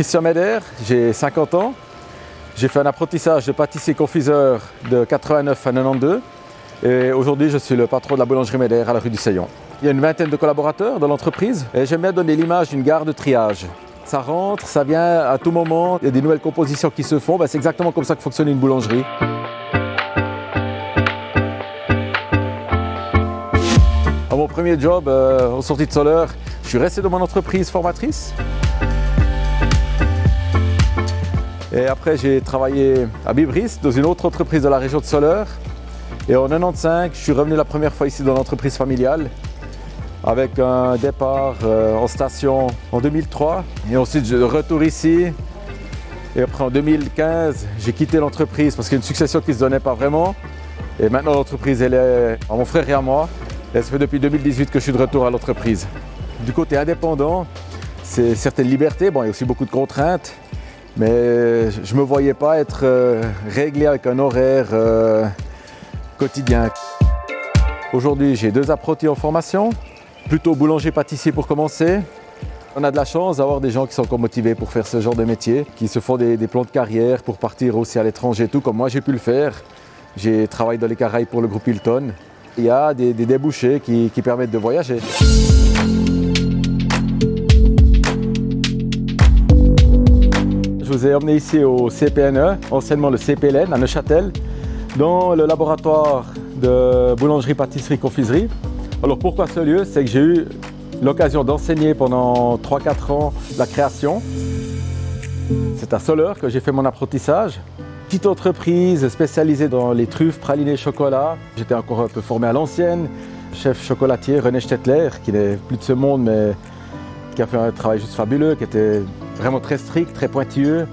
Christian Meder, j'ai 50 ans. J'ai fait un apprentissage de pâtissier-confiseur de 89 à 92. Et aujourd'hui, je suis le patron de la boulangerie Meder à la rue du Seillon. Il y a une vingtaine de collaborateurs dans l'entreprise et j'aime bien donner l'image d'une gare de triage. Ça rentre, ça vient à tout moment, il y a des nouvelles compositions qui se font. Ben, c'est exactement comme ça que fonctionne une boulangerie. À mon premier job, euh, au sortie de Soler, je suis resté dans mon entreprise formatrice. Et après, j'ai travaillé à Bibris, dans une autre entreprise de la région de Soler. Et en 95, je suis revenu la première fois ici dans l'entreprise familiale avec un départ euh, en station en 2003. Et ensuite, je retour ici. Et après, en 2015, j'ai quitté l'entreprise parce qu'il y a une succession qui ne se donnait pas vraiment. Et maintenant, l'entreprise, elle est à mon frère et à moi. Et ça fait depuis 2018 que je suis de retour à l'entreprise. Du côté indépendant, c'est certaines libertés. Bon, il y a aussi beaucoup de contraintes. Mais je ne me voyais pas être euh, réglé avec un horaire euh, quotidien. Aujourd'hui, j'ai deux apprentis en formation, plutôt boulanger-pâtissier pour commencer. On a de la chance d'avoir des gens qui sont encore motivés pour faire ce genre de métier, qui se font des, plans de carrière pour partir aussi à l'étranger, tout comme moi j'ai pu le faire. J'ai travaillé dans les Caraïbes pour le groupe Hilton. Il y a des, débouchés qui permettent de voyager. Je vous ai emmené ici au CPNE, anciennement le CPLN à Neuchâtel, dans le laboratoire de boulangerie, pâtisserie, confiserie. Alors pourquoi ce lieu? C'est que j'ai eu l'occasion d'enseigner pendant 3-4 ans la création. C'est à Soler que j'ai fait mon apprentissage. Petite entreprise spécialisée dans les truffes, pralinés, chocolat. J'étais encore un peu formé à l'ancienne. Chef chocolatier René Stettler, qui n'est plus de ce monde, mais qui a fait un travail juste fabuleux, qui était vraiment très strict, très pointilleux.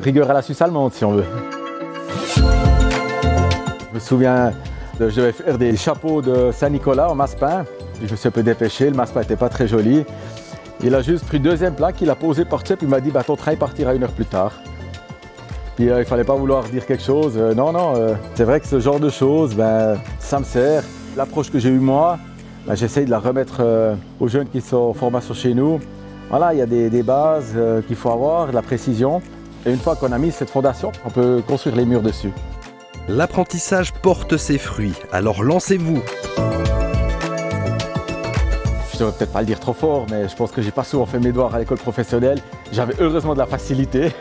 Rigueur à la Suisse allemande, si on veut. Je me souviens, je devais faire des chapeaux de Saint-Nicolas en masse-pain. Je me suis un peu dépêché, le masse-pain n'était pas très joli. Il a juste pris deuxième plat qu'il a posé par dessus puis il m'a dit bah, ton train partira une heure plus tard. Puis euh, il fallait pas vouloir dire quelque chose. Euh, non, non, euh, c'est vrai que ce genre de choses, ben, ça me sert. L'approche que j'ai eue moi, ben, j'essaye de la remettre aux jeunes qui sont en formation chez nous. Voilà, il y a des, bases euh, qu'il faut avoir, de la précision. Et une fois qu'on a mis cette fondation, on peut construire les murs dessus. L'apprentissage porte ses fruits, alors lancez-vous. Je ne devrais peut-être pas le dire trop fort, mais je pense que j'ai pas souvent fait mes devoirs à l'école professionnelle. J'avais heureusement de la facilité.